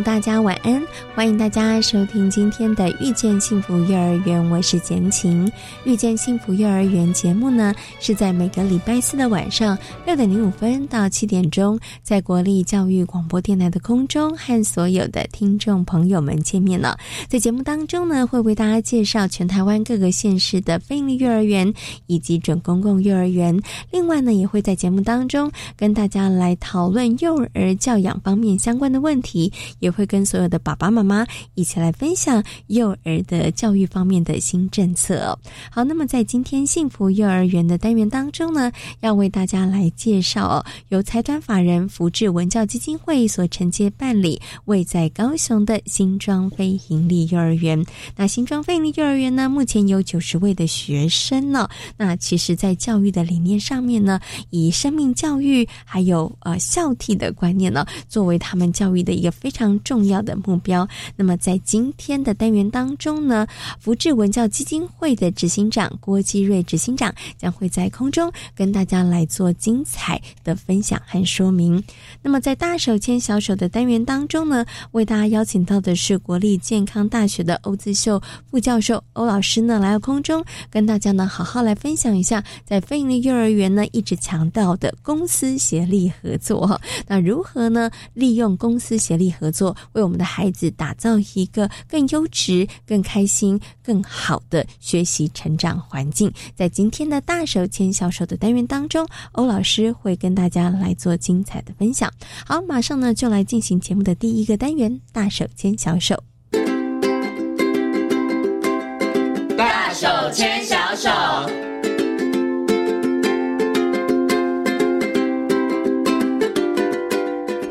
大家晚安，欢迎大家收听今天的《遇见幸福幼儿园》，我是简晴。《遇见幸福幼儿园》节目呢，是在每个礼拜四的晚上六点零五分到七点钟，在国立教育广播电台的空中和所有的听众朋友们见面了。在节目当中呢，会为大家介绍全台湾各个县市的非营利幼儿园以及准公共幼儿园。另外呢，也会在节目当中跟大家来讨论幼儿教养方面相关的问题。也会跟所有的爸爸妈妈妈一起来分享幼儿的教育方面的新政策。好，那么在今天幸福幼儿园的单元当中呢，要为大家来介绍由财团法人福智文教基金会所承接办理位在高雄的新庄非营利幼儿园。那新庄非营利幼儿园呢，目前有九十位的学生呢。那其实，在教育的理念上面呢，以生命教育还有呃孝悌的观念呢，作为他们教育的一个非常。重要的目标。那么，在今天的单元当中呢，福智文教基金会的执行长郭基瑞执行长将会在空中跟大家来做精彩的分享和说明。那么，在大手牵小手的单元当中呢，为大家邀请到的是国立健康大学的欧自秀副教授欧老师呢，来到空中跟大家呢好好来分享一下，在非营利幼儿园呢一直强调的公司协力合作。那如何呢利用公司协力合作？为我们的孩子打打造一个更优质、更开心、更好的学习成长环境。在今天的大手牵小手的单元当中，欧老师会跟大家来做精彩的分享。好，马上呢就来进行节目的第一个单元——大手牵小手。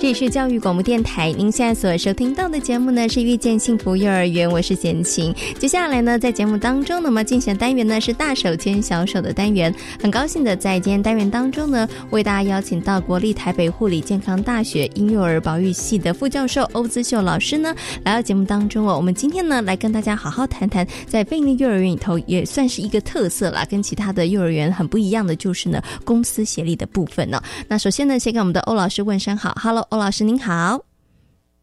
这里是教育广播电台，您现在所收听到的节目呢是遇见幸福幼儿园，我是贤琴。接下来呢，在节目当中，那么进行单元呢是大手牵小手的单元。很高兴的在今天单元当中呢，为大家邀请到国立台北护理健康大学婴幼儿保育系的副教授欧姿秀老师呢来到节目当中哦。我们今天呢来跟大家好好谈谈，在贝利幼儿园里头也算是一个特色啦，跟其他的幼儿园很不一样的就是呢公司协力的部分呢。那首先呢，先跟我们的欧老师问声好，Hello。欧老师您好。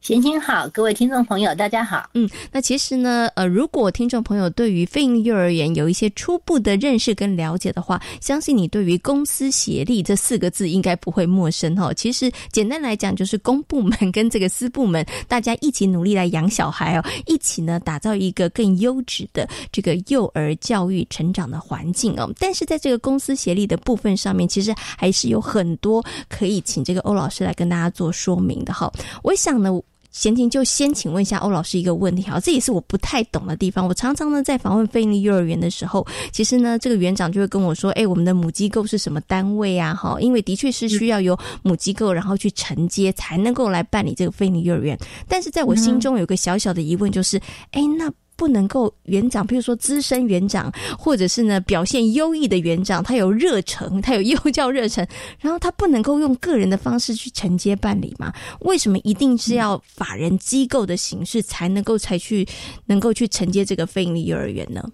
贤亲好，各位听众朋友，大家好。嗯，那其实呢，呃，如果听众朋友对于非营幼儿园有一些初步的认识跟了解的话，相信你对于公司协力这四个字应该不会陌生哈。其实简单来讲，就是公部门跟这个私部门大家一起努力来养小孩哦，一起呢打造一个更优质的这个幼儿教育成长的环境哦。但是在这个公司协力的部分上面，其实还是有很多可以请这个欧老师来跟大家做说明的哈。我想呢。闲情就先请问一下欧老师一个问题哈，这也是我不太懂的地方。我常常呢在访问非尼幼儿园的时候，其实呢这个园长就会跟我说：“哎，我们的母机构是什么单位啊？哈，因为的确是需要由母机构，然后去承接才能够来办理这个非尼幼儿园。但是在我心中有个小小的疑问，就是：哎，那。不能够园长，比如说资深园长，或者是呢表现优异的园长，他有热忱，他有幼教热忱，然后他不能够用个人的方式去承接办理吗？为什么一定是要法人机构的形式才能够才去能够去承接这个非营利幼儿园呢？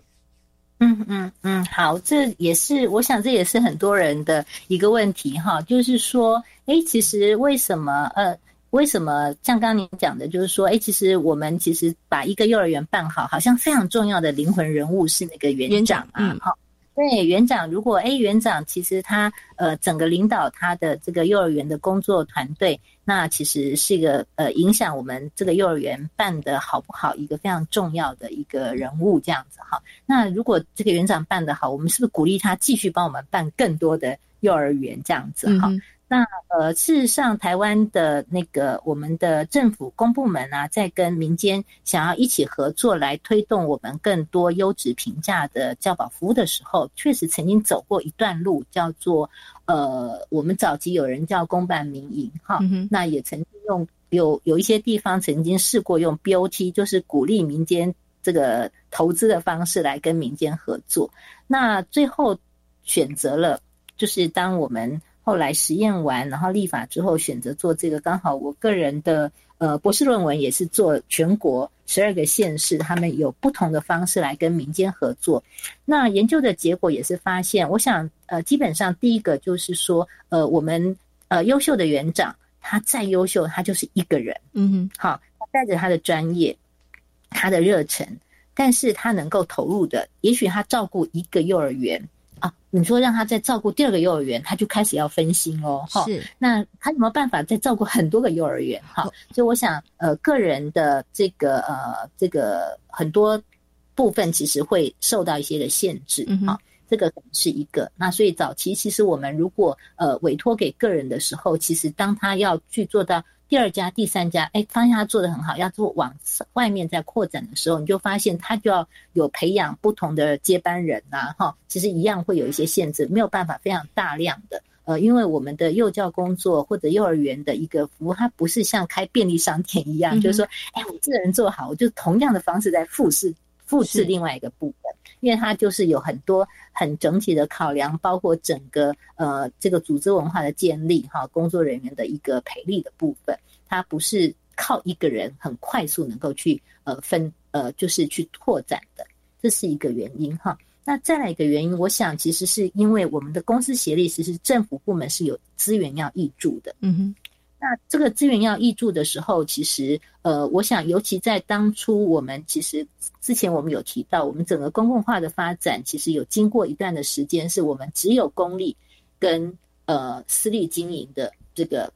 嗯嗯嗯，好，这也是我想这也是很多人的一个问题哈，就是说，哎，其实为什么呃？为什么像刚刚您讲的，就是说，哎，其实我们其实把一个幼儿园办好，好像非常重要的灵魂人物是那个园长啊，好，对，园长，如果哎，园长其实他呃，整个领导他的这个幼儿园的工作团队，那其实是一个呃，影响我们这个幼儿园办的好不好一个非常重要的一个人物，这样子哈。那如果这个园长办得好，我们是不是鼓励他继续帮我们办更多的幼儿园这样子哈？那呃，事实上，台湾的那个我们的政府公部门啊，在跟民间想要一起合作来推动我们更多优质评价的教保服务的时候，确实曾经走过一段路，叫做呃，我们早期有人叫公办民营哈，那也曾经用有有一些地方曾经试过用 BOT，就是鼓励民间这个投资的方式来跟民间合作，那最后选择了就是当我们。后来实验完，然后立法之后选择做这个，刚好我个人的呃博士论文也是做全国十二个县市，他们有不同的方式来跟民间合作。那研究的结果也是发现，我想呃基本上第一个就是说，呃我们呃优秀的园长，他再优秀，他就是一个人，嗯哼，好，他带着他的专业，他的热忱，但是他能够投入的，也许他照顾一个幼儿园。啊，你说让他再照顾第二个幼儿园，他就开始要分心哦。哈，是。那他有没有办法再照顾很多个幼儿园？哈，所以我想，呃，个人的这个呃这个很多部分其实会受到一些的限制。哈，这个是一个。那所以早期其实我们如果呃委托给个人的时候，其实当他要去做到。第二家、第三家，哎，发现他做的很好，要做往外面再扩展的时候，你就发现他就要有培养不同的接班人呐，哈，其实一样会有一些限制，没有办法非常大量的，呃，因为我们的幼教工作或者幼儿园的一个服务，它不是像开便利商店一样，就是说，哎，我这个人做好，我就同样的方式在复制复制另外一个部分。因为它就是有很多很整体的考量，包括整个呃这个组织文化的建立哈，工作人员的一个培力的部分，它不是靠一个人很快速能够去呃分呃就是去拓展的，这是一个原因哈。那再来一个原因，我想其实是因为我们的公司协力，其实政府部门是有资源要挹注的，嗯哼。那这个资源要挹注的时候，其实呃，我想尤其在当初，我们其实之前我们有提到，我们整个公共化的发展，其实有经过一段的时间，是我们只有公立跟呃私立经营的这个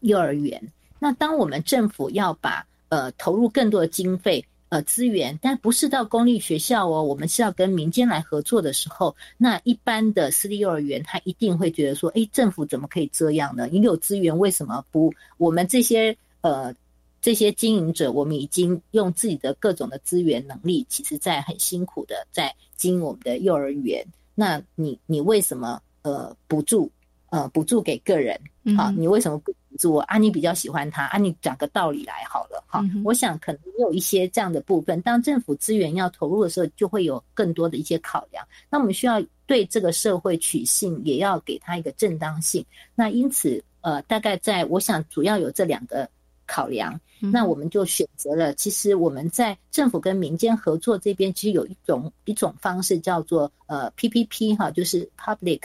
幼儿园。那当我们政府要把呃投入更多的经费。呃，资源，但不是到公立学校哦，我们是要跟民间来合作的时候，那一般的私立幼儿园，他一定会觉得说，哎，政府怎么可以这样呢？你有资源，为什么不？我们这些呃这些经营者，我们已经用自己的各种的资源能力，其实在很辛苦的在经营我们的幼儿园，那你你为什么呃补助？呃，补助给个人，好，你为什么不补助我？啊，你比较喜欢他，啊，你讲个道理来好了，哈。我想可能有一些这样的部分，当政府资源要投入的时候，就会有更多的一些考量。那我们需要对这个社会取信，也要给他一个正当性。那因此，呃，大概在我想主要有这两个考量，那我们就选择了。其实我们在政府跟民间合作这边，其实有一种一种方式叫做呃 PPP 哈，就是 Public，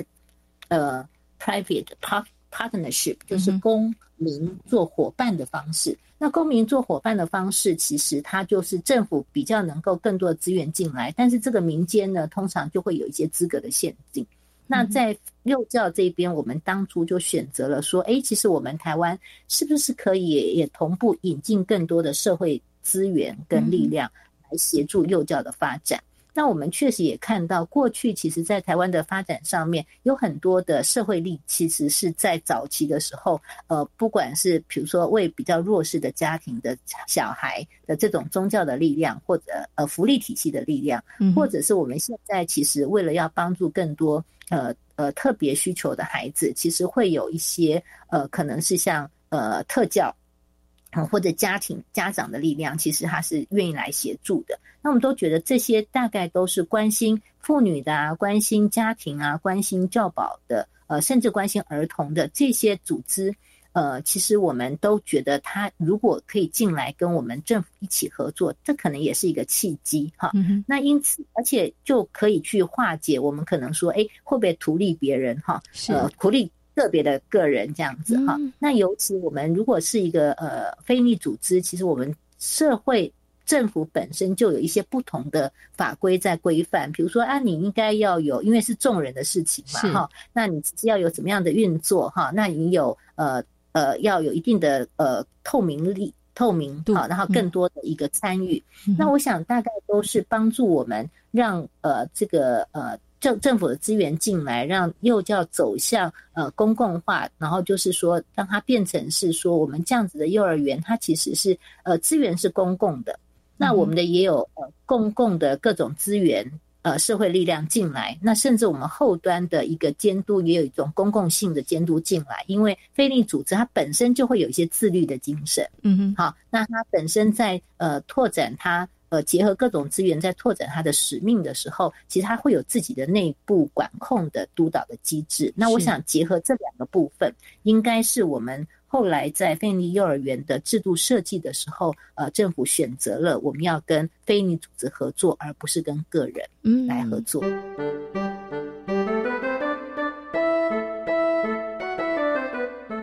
呃。Private part partnership 就是公民做伙伴的方式。那公民做伙伴的方式，其实它就是政府比较能够更多的资源进来，但是这个民间呢，通常就会有一些资格的限定。那在幼教这边，我们当初就选择了说，哎，其实我们台湾是不是可以也同步引进更多的社会资源跟力量来协助幼教的发展？那我们确实也看到，过去其实，在台湾的发展上面，有很多的社会力，其实是在早期的时候，呃，不管是比如说为比较弱势的家庭的小孩的这种宗教的力量，或者呃福利体系的力量，或者是我们现在其实为了要帮助更多呃呃特别需求的孩子，其实会有一些呃可能是像呃特教。或者家庭家长的力量，其实他是愿意来协助的。那我们都觉得这些大概都是关心妇女的啊，关心家庭啊，关心教保的，呃，甚至关心儿童的这些组织。呃，其实我们都觉得，他如果可以进来跟我们政府一起合作，这可能也是一个契机哈。嗯那因此，而且就可以去化解我们可能说，哎，会不会图利别人哈？呃，图利。个别的个人这样子哈，那尤其我们如果是一个呃非营利组织，其实我们社会政府本身就有一些不同的法规在规范，比如说啊，你应该要有，因为是众人的事情嘛哈，那你要有怎么样的运作哈？那你有呃呃要有一定的呃透明力、透明度，然后更多的一个参与。那我想大概都是帮助我们让呃这个呃。政政府的资源进来，让幼教走向呃公共化，然后就是说让它变成是说我们这样子的幼儿园，它其实是呃资源是公共的，那我们的也有呃公共的各种资源。呃，社会力量进来，那甚至我们后端的一个监督也有一种公共性的监督进来，因为非利组织它本身就会有一些自律的精神，嗯哼，好，那它本身在呃拓展它呃结合各种资源在拓展它的使命的时候，其实它会有自己的内部管控的督导的机制。那我想结合这两个部分，应该是我们。后来在非营利幼儿园的制度设计的时候，呃，政府选择了我们要跟非营利组织合作，而不是跟个人来合作。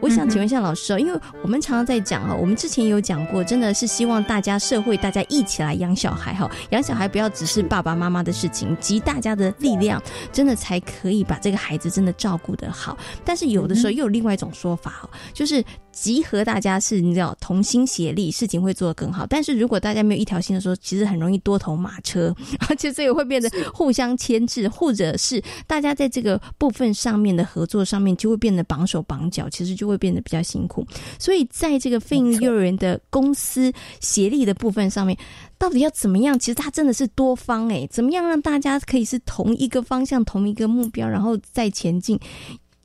我想请问一下老师哦，因为我们常常在讲哈，我们之前有讲过，真的是希望大家社会大家一起来养小孩哈，养小孩不要只是爸爸妈妈的事情，集大家的力量，真的才可以把这个孩子真的照顾得好。但是有的时候又有另外一种说法哦，就是。集合大家是你知道同心协力，事情会做得更好。但是如果大家没有一条心的时候，其实很容易多头马车，而且这个会变得互相牵制，或者是大家在这个部分上面的合作上面就会变得绑手绑脚，其实就会变得比较辛苦。所以在这个费用幼儿园的公司协力的部分上面，到底要怎么样？其实它真的是多方诶，怎么样让大家可以是同一个方向、同一个目标，然后再前进？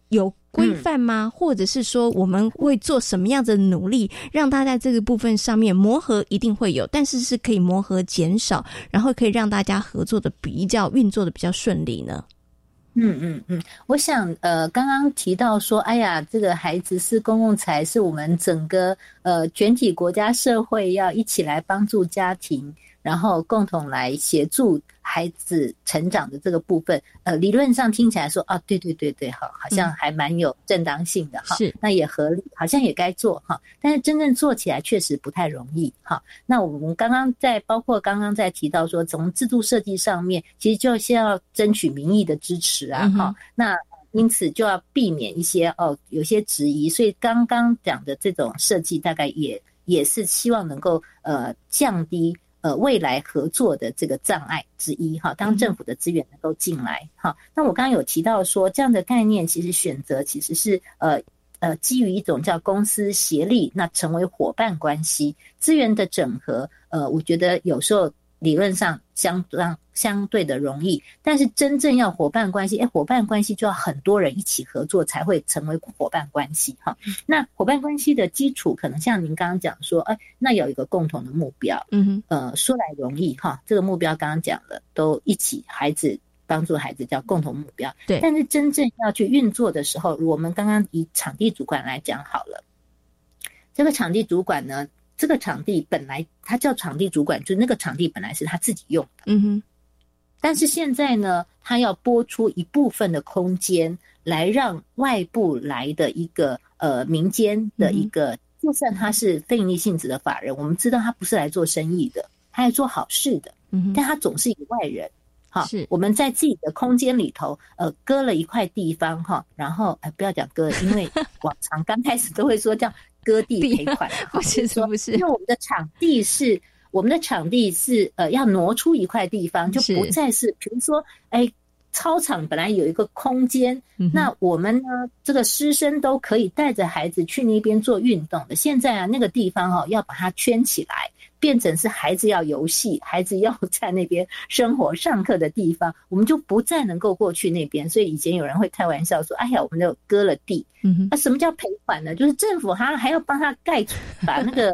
有。规范吗？或者是说我们会做什么样的努力，让他在这个部分上面磨合一定会有，但是是可以磨合减少，然后可以让大家合作的比较运作的比较顺利呢？嗯嗯嗯，我想呃，刚刚提到说，哎呀，这个孩子是公共财，是我们整个呃全体国家社会要一起来帮助家庭。然后共同来协助孩子成长的这个部分，呃，理论上听起来说，啊，对对对对，好，好像还蛮有正当性的哈，是，那也合理，好像也该做哈，但是真正做起来确实不太容易哈。那我们刚刚在包括刚刚在提到说，从制度设计上面，其实就先要争取民意的支持啊，哈，那因此就要避免一些哦有些质疑，所以刚刚讲的这种设计，大概也也是希望能够呃降低。呃，未来合作的这个障碍之一哈，当政府的资源能够进来哈，那我刚刚有提到说，这样的概念其实选择其实是呃呃基于一种叫公司协力，那成为伙伴关系，资源的整合，呃，我觉得有时候。理论上相当相对的容易，但是真正要伙伴关系，哎，伙伴关系就要很多人一起合作才会成为伙伴关系哈。那伙伴关系的基础，可能像您刚刚讲说，哎，那有一个共同的目标，嗯哼，呃，说来容易哈，这个目标刚刚讲了，都一起孩子帮助孩子叫共同目标，对。但是真正要去运作的时候，我们刚刚以场地主管来讲好了，这个场地主管呢？这个场地本来他叫场地主管，就是那个场地本来是他自己用的，嗯哼。但是现在呢，他要拨出一部分的空间来让外部来的一个呃民间的一个，就算他是非营利性质的法人，我们知道他不是来做生意的，他来做好事的，嗯但他总是一个外人，哈。是我们在自己的空间里头，呃，割了一块地方哈，然后哎，不要讲割，因为 往常刚开始都会说叫。割地赔款，不是说不是，因为我们的场地是我们的场地是呃要挪出一块地方，就不再是比如说哎操场本来有一个空间，那我们呢这个师生都可以带着孩子去那边做运动的，现在啊那个地方哦要把它圈起来。变成是孩子要游戏，孩子要在那边生活、上课的地方，我们就不再能够过去那边。所以以前有人会开玩笑说：“哎呀，我们就割了地。”嗯那什么叫赔款呢？就是政府还还要帮他盖，把那个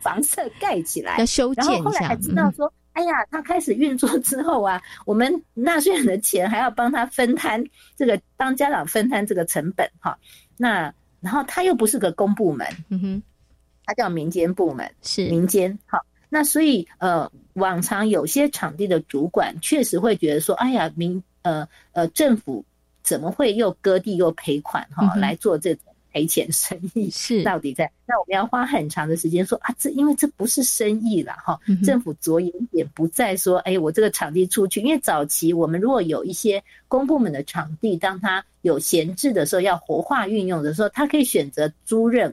房舍盖起来，要修建一下。然后后来还知道说：“哎呀，他开始运作之后啊，我们纳税人的钱还要帮他分摊这个，帮家长分摊这个成本哈。那然后他又不是个公部门，嗯哼，他叫民间部门，是民间好。那所以，呃，往常有些场地的主管确实会觉得说，哎呀，民呃呃，政府怎么会又割地又赔款哈，来做这种赔钱生意？是到底在？那我们要花很长的时间说啊，这因为这不是生意了哈，政府着眼点不在说，哎，我这个场地出去，因为早期我们如果有一些公部门的场地，当它有闲置的时候，要活化运用的时候，它可以选择租赁。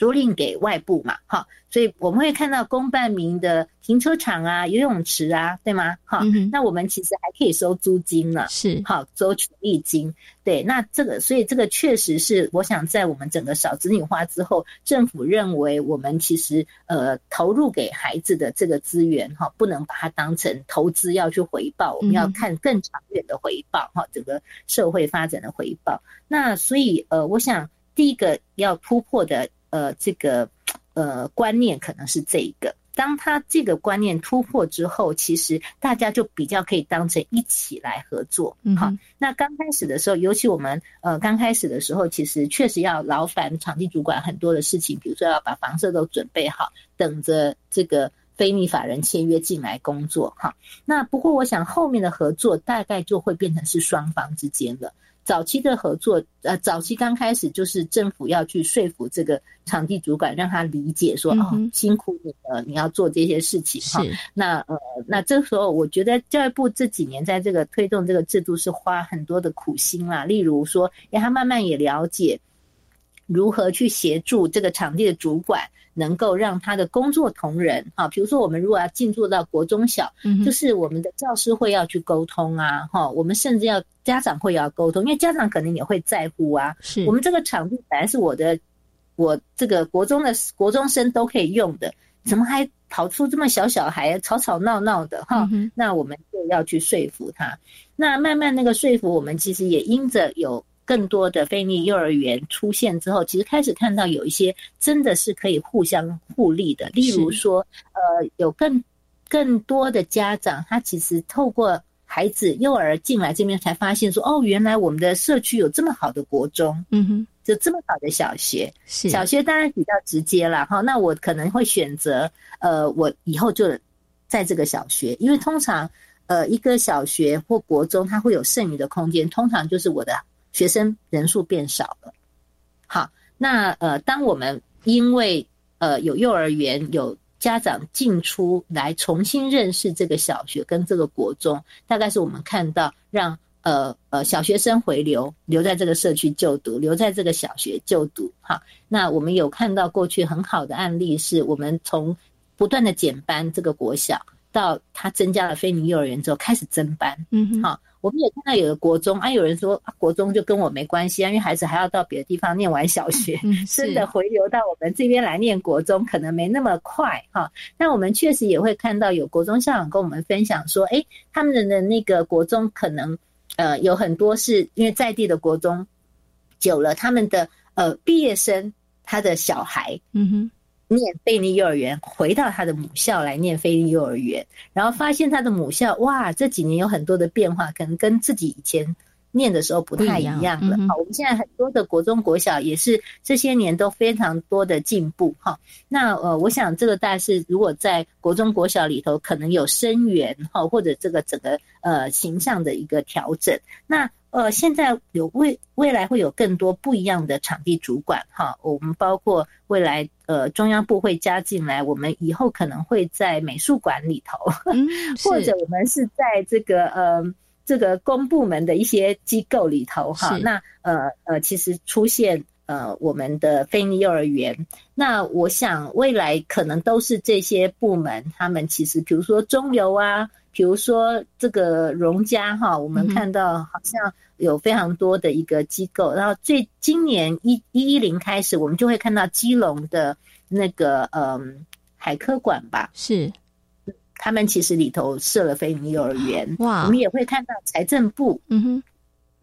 租赁给外部嘛，哈，所以我们会看到公办民的停车场啊、游泳池啊，对吗？哈，那我们其实还可以收租金呢，是，好收权利金，对，那这个，所以这个确实是，我想在我们整个少子女化之后，政府认为我们其实呃投入给孩子的这个资源，哈，不能把它当成投资要去回报，我们要看更长远的回报，哈，整个社会发展的回报。那所以呃，我想第一个要突破的。呃，这个呃观念可能是这一个，当他这个观念突破之后，其实大家就比较可以当成一起来合作。好，那刚开始的时候，尤其我们呃刚开始的时候，其实确实要劳烦场地主管很多的事情，比如说要把房舍都准备好，等着这个非密法人签约进来工作。哈，那不过我想后面的合作大概就会变成是双方之间了。早期的合作，呃，早期刚开始就是政府要去说服这个场地主管，让他理解说，哦，辛苦你了，你要做这些事情哈。那呃，那这时候我觉得教育部这几年在这个推动这个制度是花很多的苦心啦。例如说，让他慢慢也了解如何去协助这个场地的主管。能够让他的工作同仁哈，比如说我们如果要进驻到国中小，就是我们的教师会要去沟通啊，哈，我们甚至要家长会要沟通，因为家长可能也会在乎啊。是我们这个场地本来是我的，我这个国中的国中生都可以用的，怎么还跑出这么小小孩吵吵闹闹的哈？那我们就要去说服他。那慢慢那个说服我们，其实也因着有。更多的非利幼儿园出现之后，其实开始看到有一些真的是可以互相互利的。例如说，呃，有更更多的家长，他其实透过孩子幼儿进来这边，才发现说，哦，原来我们的社区有这么好的国中，嗯哼，就这么好的小学。是小学当然比较直接了哈。那我可能会选择，呃，我以后就在这个小学，因为通常，呃，一个小学或国中，它会有剩余的空间，通常就是我的。学生人数变少了，好，那呃，当我们因为呃有幼儿园有家长进出来重新认识这个小学跟这个国中，大概是我们看到让呃呃小学生回流留在这个社区就读，留在这个小学就读，哈，那我们有看到过去很好的案例，是我们从不断的减班这个国小到他增加了非尼幼儿园之后开始增班，嗯哼，好。我们也看到有的国中啊，有人说国中就跟我没关系啊，因为孩子还要到别的地方念完小学，真的回流到我们这边来念国中可能没那么快哈。但我们确实也会看到有国中校长跟我们分享说，哎，他们的那个国中可能呃有很多是因为在地的国中久了，他们的呃毕业生他的小孩，嗯哼。念菲尼幼儿园，回到他的母校来念菲尼幼儿园，然后发现他的母校哇，这几年有很多的变化，可能跟自己以前念的时候不太一样了。好，我们现在很多的国中、国小也是这些年都非常多的进步。哈，那呃，我想这个大概是如果在国中、国小里头可能有生源哈，或者这个整个呃形象的一个调整。那呃，现在有未未来会有更多不一样的场地主管哈，我们包括未来呃中央部会加进来，我们以后可能会在美术馆里头，或者我们是在这个呃这个公部门的一些机构里头哈，那呃呃其实出现呃我们的非尼幼儿园，那我想未来可能都是这些部门，他们其实比如说中游啊。比如说这个荣家哈，我们看到好像有非常多的一个机构，然后最今年一一一零开始，我们就会看到基隆的那个嗯海科馆吧，是，他们其实里头设了飞尼幼儿园，哇，我们也会看到财政部嗯哼。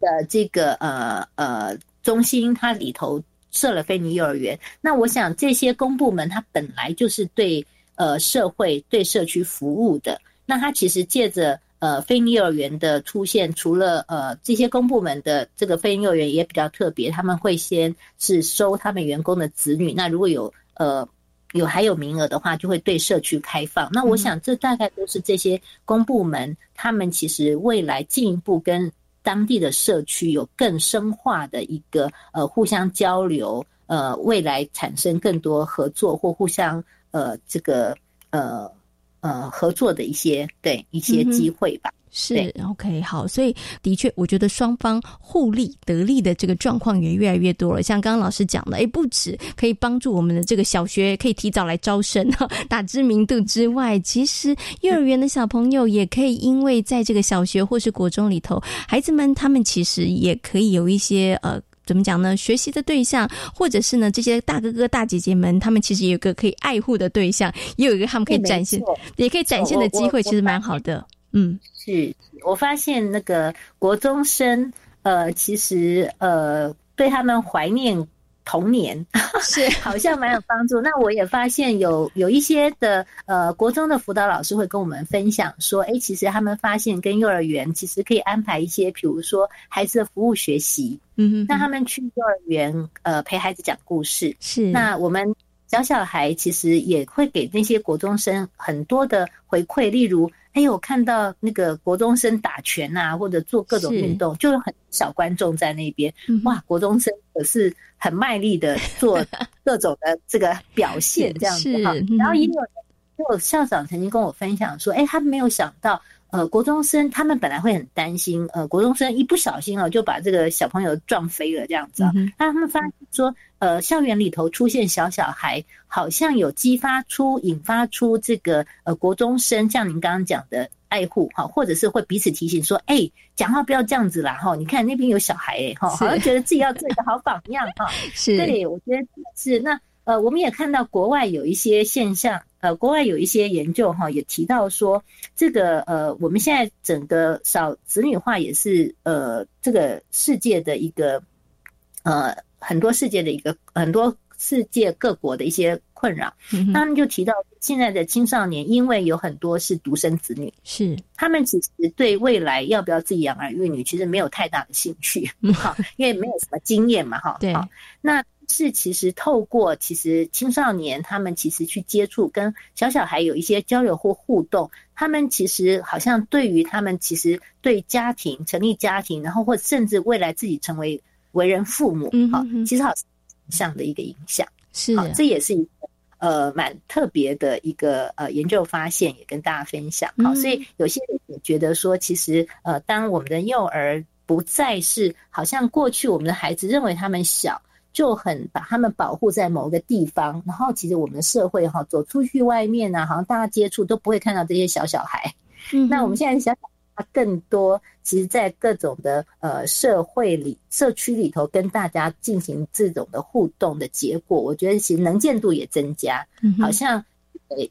的这个呃呃中心，它里头设了飞尼幼儿园。那我想这些公部门它本来就是对呃社会对社区服务的。那他其实借着呃非幼儿园的出现，除了呃这些公部门的这个非幼儿园也比较特别，他们会先是收他们员工的子女，那如果有呃有还有名额的话，就会对社区开放。那我想这大概都是这些公部门他们其实未来进一步跟当地的社区有更深化的一个呃互相交流，呃未来产生更多合作或互相呃这个呃。呃，合作的一些对一些机会吧。是 OK 好，所以的确，我觉得双方互利得利的这个状况也越来越多了。像刚刚老师讲的，哎，不止可以帮助我们的这个小学可以提早来招生哈，打知名度之外，其实幼儿园的小朋友也可以因为在这个小学或是国中里头，孩子们他们其实也可以有一些呃。怎么讲呢？学习的对象，或者是呢，这些大哥哥大姐姐们，他们其实有一个可以爱护的对象，也有一个他们可以展现，也可以展现的机会，其实蛮好的。嗯，是我发现那个国中生，呃，其实呃，对他们怀念。童年是 好像蛮有帮助。那我也发现有有一些的呃国中的辅导老师会跟我们分享说，哎，其实他们发现跟幼儿园其实可以安排一些，比如说孩子的服务学习，嗯，那他们去幼儿园呃陪孩子讲故事，是。那我们小小孩其实也会给那些国中生很多的回馈，例如。哎，我看到那个国中生打拳啊，或者做各种运动，就有很小观众在那边。哇，国中生可是很卖力的做 各种的这个表现，这样子哈。然后也有也，有校长曾经跟我分享说，哎，他没有想到。呃，国中生他们本来会很担心，呃，国中生一不小心哦，就把这个小朋友撞飞了这样子啊。那他们发现说，呃，校园里头出现小小孩，好像有激发出、引发出这个呃国中生，像您刚刚讲的爱护哈，或者是会彼此提醒说，哎，讲话不要这样子啦哈。你看那边有小孩哎哈，好像觉得自己要做一个好榜样哈。是，对，我觉得是那。呃，我们也看到国外有一些现象，呃，国外有一些研究哈，也提到说，这个呃，我们现在整个少子女化也是呃，这个世界的一个呃，很多世界的一个很多世界各国的一些困扰。他们就提到，现在的青少年因为有很多是独生子女，是。他们其实对未来要不要自己养儿育女，其实没有太大的兴趣，哈，因为没有什么经验嘛，哈，对，那。是，其实透过其实青少年他们其实去接触跟小小孩有一些交流或互动，他们其实好像对于他们其实对家庭成立家庭，然后或甚至未来自己成为为人父母，好，其实好像的一个影响，是，这也是一个呃蛮特别的一个呃研究发现，也跟大家分享。好，所以有些人也觉得说，其实呃，当我们的幼儿不再是好像过去我们的孩子认为他们小。就很把他们保护在某个地方，然后其实我们的社会哈，走出去外面呢，好像大家接触都不会看到这些小小孩。嗯那我们现在想想，更多其实，在各种的呃社会里、社区里头，跟大家进行这种的互动的结果，我觉得其实能见度也增加。好像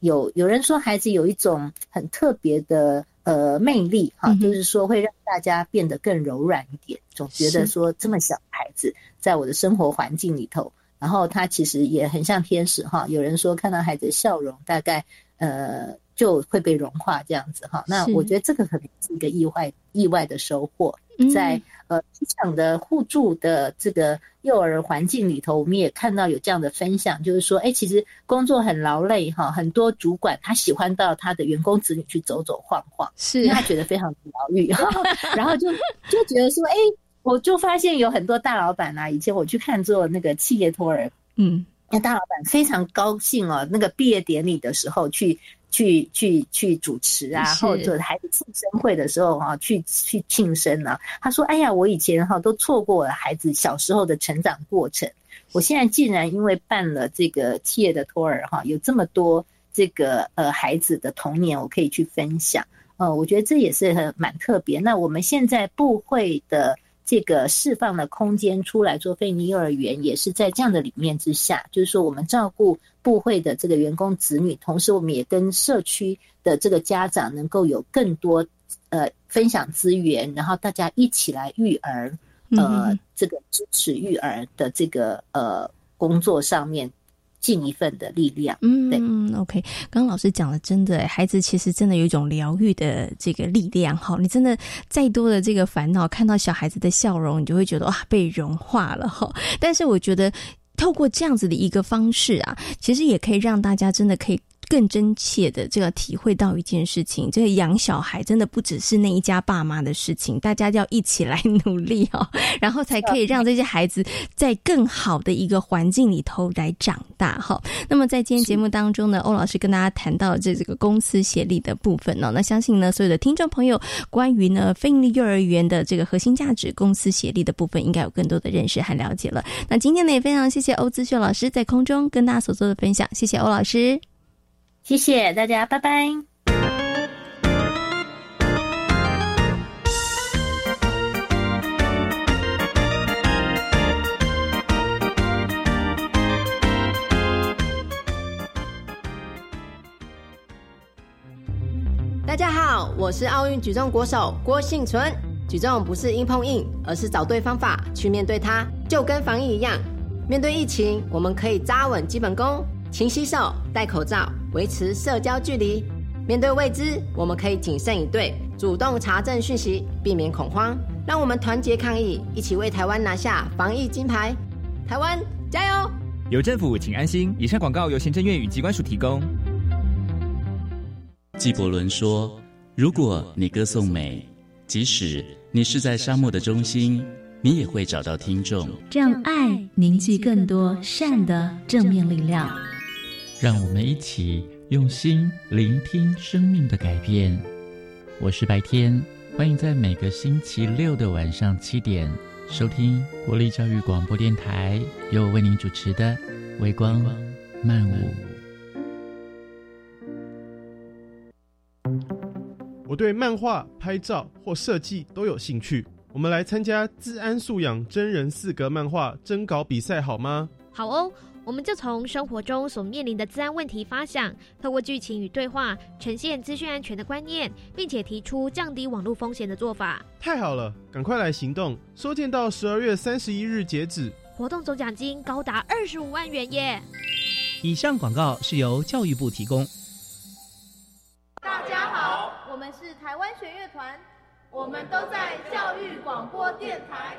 有有人说，孩子有一种很特别的呃魅力哈，就是说会让大家变得更柔软一点。总觉得说这么小孩子。在我的生活环境里头，然后他其实也很像天使哈。有人说看到孩子的笑容，大概呃就会被融化这样子哈。那我觉得这个可能是一个意外意外的收获。在呃职场的互助的这个幼儿环境里头，我们也看到有这样的分享，就是说，哎，其实工作很劳累哈，很多主管他喜欢到他的员工子女去走走晃晃，是他觉得非常疗愈，然后就就觉得说，哎。我就发现有很多大老板啊，以前我去看做那个企业托儿，嗯，那大老板非常高兴哦，那个毕业典礼的时候去去去去主持啊，或者孩子庆生会的时候哈，去去庆生啊。他说：“哎呀，我以前哈都错过了孩子小时候的成长过程，我现在竟然因为办了这个企业的托儿哈，有这么多这个呃孩子的童年，我可以去分享。呃，我觉得这也是很蛮特别。那我们现在部会的。这个释放的空间出来做非尼幼儿园，也是在这样的理念之下，就是说我们照顾部会的这个员工子女，同时我们也跟社区的这个家长能够有更多呃分享资源，然后大家一起来育儿，呃，这个支持育儿的这个呃工作上面。尽一份的力量。嗯对，OK。刚刚老师讲的，真的，孩子其实真的有一种疗愈的这个力量。哈，你真的再多的这个烦恼，看到小孩子的笑容，你就会觉得哇，被融化了哈。但是我觉得，透过这样子的一个方式啊，其实也可以让大家真的可以。更真切的这个体会到一件事情：，这个养小孩真的不只是那一家爸妈的事情，大家要一起来努力哦，然后才可以让这些孩子在更好的一个环境里头来长大哈。那么在今天节目当中呢，欧老师跟大家谈到这这个公司协力的部分呢，那相信呢所有的听众朋友关于呢非营利幼儿园的这个核心价值公司协力的部分，应该有更多的认识和了解了。那今天呢也非常谢谢欧姿秀老师在空中跟大家所做的分享，谢谢欧老师。谢谢大家，拜拜。大家好，我是奥运举重国手郭幸存。举重不是硬碰硬，而是找对方法去面对它，就跟防疫一样。面对疫情，我们可以扎稳基本功。勤洗手、戴口罩、维持社交距离。面对未知，我们可以谨慎以对，主动查证讯息，避免恐慌。让我们团结抗疫，一起为台湾拿下防疫金牌。台湾加油！有政府，请安心。以上广告由行政院与机关署提供。纪伯伦说：“如果你歌颂美，即使你是在沙漠的中心。”你也会找到听众，让爱凝聚更多善的正面力量。让我们一起用心聆听生命的改变。我是白天，欢迎在每个星期六的晚上七点收听国立教育广播电台，由我为您主持的《微光漫舞》。我对漫画、拍照或设计都有兴趣。我们来参加自安素养真人四格漫画征稿比赛好吗？好哦，我们就从生活中所面临的治安问题发想，透过剧情与对话呈现资讯安全的观念，并且提出降低网络风险的做法。太好了，赶快来行动！收件到十二月三十一日截止，活动总奖金高达二十五万元耶！以上广告是由教育部提供。大家好，我们是台湾弦乐团。我们都在教育广播电台。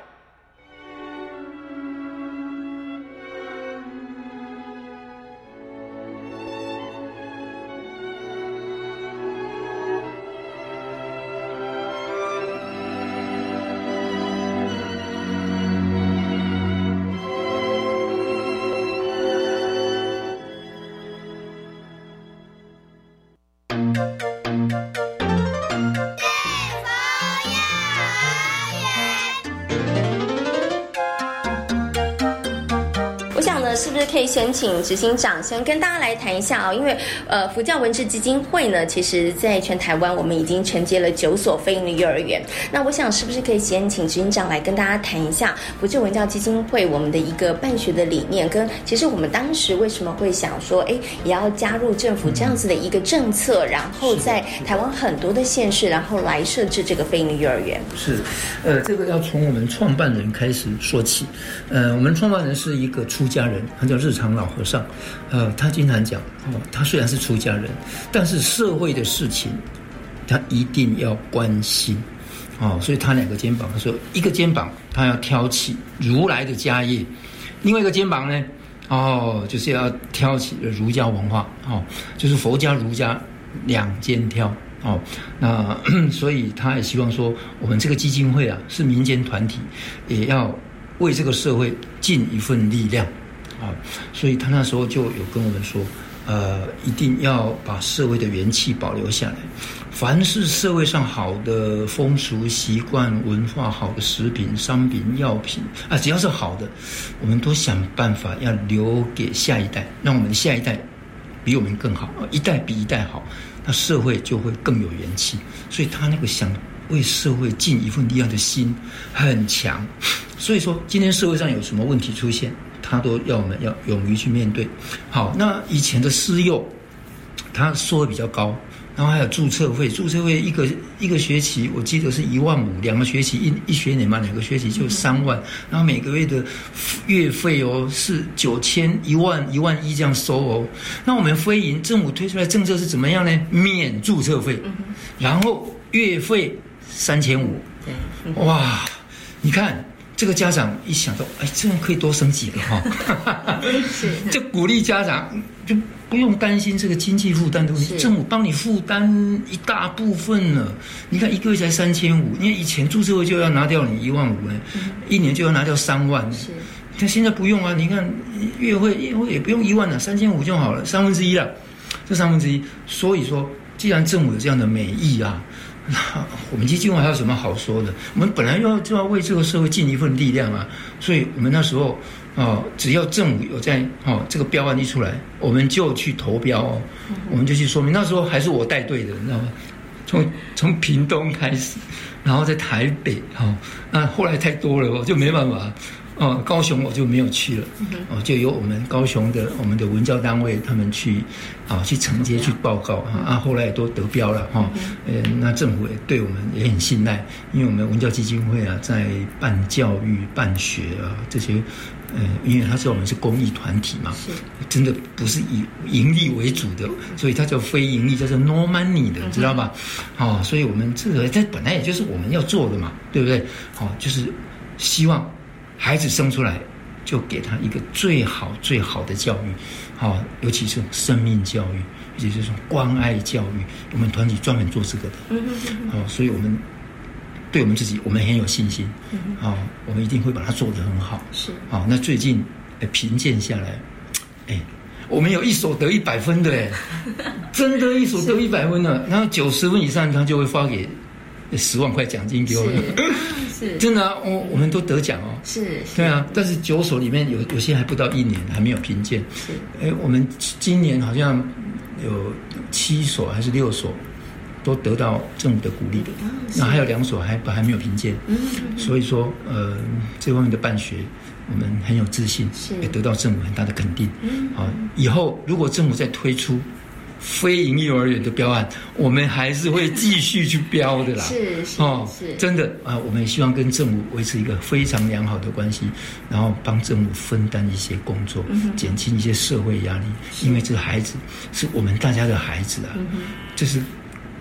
可以先请执行长先跟大家来谈一下啊，因为呃，佛教文治基金会呢，其实在全台湾我们已经承接了九所非营利幼儿园。那我想是不是可以先请执行长来跟大家谈一下佛教文教基金会我们的一个办学的理念，跟其实我们当时为什么会想说，哎，也要加入政府这样子的一个政策，然后在台湾很多的县市，然后来设置这个非营利幼儿园。是，呃，这个要从我们创办人开始说起。呃，我们创办人是一个出家人，他叫。日常老和尚，呃，他经常讲哦，他虽然是出家人，但是社会的事情，他一定要关心，哦，所以他两个肩膀，他说一个肩膀他要挑起如来的家业，另外一个肩膀呢，哦，就是要挑起儒家文化，哦，就是佛家儒家两肩挑，哦，那 所以他也希望说，我们这个基金会啊，是民间团体，也要为这个社会尽一份力量。啊，所以他那时候就有跟我们说，呃，一定要把社会的元气保留下来。凡是社会上好的风俗习惯、文化、好的食品、商品、药品啊，只要是好的，我们都想办法要留给下一代，让我们下一代比我们更好，一代比一代好，那社会就会更有元气。所以他那个想为社会尽一份力量的心很强。所以说，今天社会上有什么问题出现？他都要我们要勇于去面对。好，那以前的私幼，他收的比较高，然后还有注册费，注册费一个一个学期，我记得是一万五，两个学期一一学年嘛，两个学期就三万，然后每个月的月费哦是九千一万一万一这样收哦。那我们非营政府推出来政策是怎么样呢？免注册费，然后月费三千五，哇，你看。这个家长一想到，哎，这样可以多生几个哈，就 鼓励家长就不用担心这个经济负担的问题，政府帮你负担一大部分了。你看一个月才三千五，因为以前注册会就要拿掉你一万五哎，一年就要拿掉三万。是，但现在不用啊，你看月会月会也不用一万了，三千五就好了，三分之一了，这三分之一。所以说，既然政府有这样的美意啊。我们基金会还有什么好说的？我们本来要就要为这个社会尽一份力量啊，所以我们那时候哦，只要政府有在哦这个标案一出来，我们就去投标哦，我们就去说明。那时候还是我带队的，你知道吗？从从屏东开始，然后在台北哈，那后来太多了，我就没办法。哦，高雄我就没有去了，哦，就由我们高雄的我们的文教单位他们去，啊，去承接去报告哈，啊，后来也都得标了哈，呃，那政府也对我们也很信赖，因为我们文教基金会啊，在办教育、办学啊这些，呃，因为他说我们是公益团体嘛，是，真的不是以盈利为主的，所以它叫非盈利，叫做 no money 的，知道吧？哦，所以我们这个这本来也就是我们要做的嘛，对不对？好，就是希望。孩子生出来，就给他一个最好最好的教育，好，尤其是生命教育，尤其是说关爱教育。我们团体专门做这个的，好，所以我们对我们自己，我们很有信心，好，我们一定会把它做得很好。是，好，那最近评鉴下来，哎，我们有一所得一百分的，哎，真的，一所得一百分的，然后九十分以上，他就会发给十万块奖金给我们。是 真的，我我们都得奖哦。是，对啊。但是九所里面有有些还不到一年，还没有评鉴。是，哎，我们今年好像有七所还是六所都得到政府的鼓励，那还有两所还还没有评鉴。嗯，所以说，呃，这方面的办学，我们很有自信，也得到政府很大的肯定。嗯，好，以后如果政府再推出。非营幼儿园的标案，我们还是会继续去标的啦。是是哦，是真的啊！我们也希望跟政府维持一个非常良好的关系，然后帮政府分担一些工作，减轻一些社会压力。因为这个孩子是我们大家的孩子啊，就是。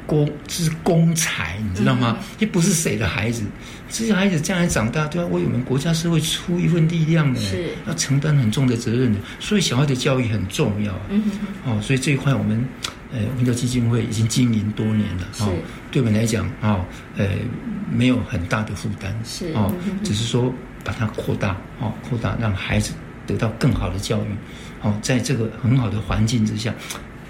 公这是公才，你知道吗？也不是谁的孩子，这些孩子将来长大都要为我们国家社会出一份力量的，是要承担很重的责任的。所以小孩的教育很重要。嗯哦，所以这一块我们呃文教基金会已经经营多年了。哦，对我们来讲啊，呃没有很大的负担。是哦，只是说把它扩大，哦扩大让孩子得到更好的教育。哦，在这个很好的环境之下。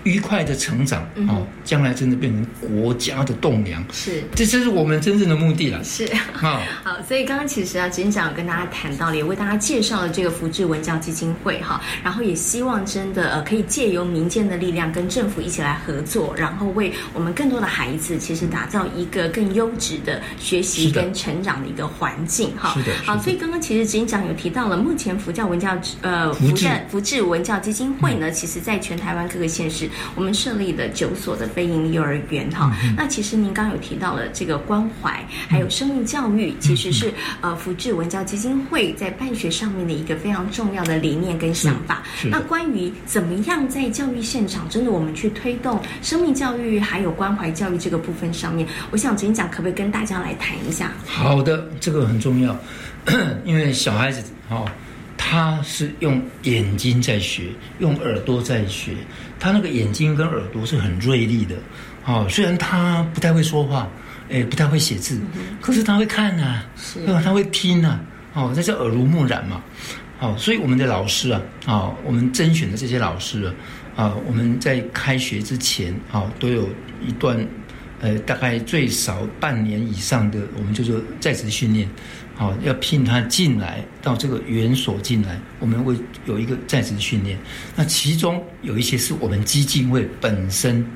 愉快的成长哦，将来真的变成国家的栋梁，是，这这是我们真正的目的了。是，好 好，所以刚刚其实啊，执行长有跟大家谈到了，也为大家介绍了这个福智文教基金会哈，然后也希望真的呃，可以借由民间的力量跟政府一起来合作，然后为我们更多的孩子，其实打造一个更优质的学习跟成长的一个环境哈。是的，好，所以刚刚其实执行长有提到了，目前福教文教呃福智福智文教基金会呢，其实在全台湾各个县市。我们设立的九所的非营利幼儿园哈，那其实您刚刚有提到了这个关怀，还有生命教育，其实是呃福智文教基金会在办学上面的一个非常重要的理念跟想法。那关于怎么样在教育现场，真的我们去推动生命教育还有关怀教育这个部分上面，我想今天讲可不可以跟大家来谈一下？好的，这个很重要，因为小孩子哦。他是用眼睛在学，用耳朵在学。他那个眼睛跟耳朵是很锐利的，哦，虽然他不太会说话，哎，不太会写字，可是他会看呐，对吧？他会听呐，哦，那叫耳濡目染嘛，哦，所以我们的老师啊，啊，我们甄选的这些老师啊，啊，我们在开学之前啊，都有一段，呃，大概最少半年以上的，我们就做在职训练。好，要聘他进来到这个园所进来，我们会有一个在职训练。那其中有一些是我们基金会本身，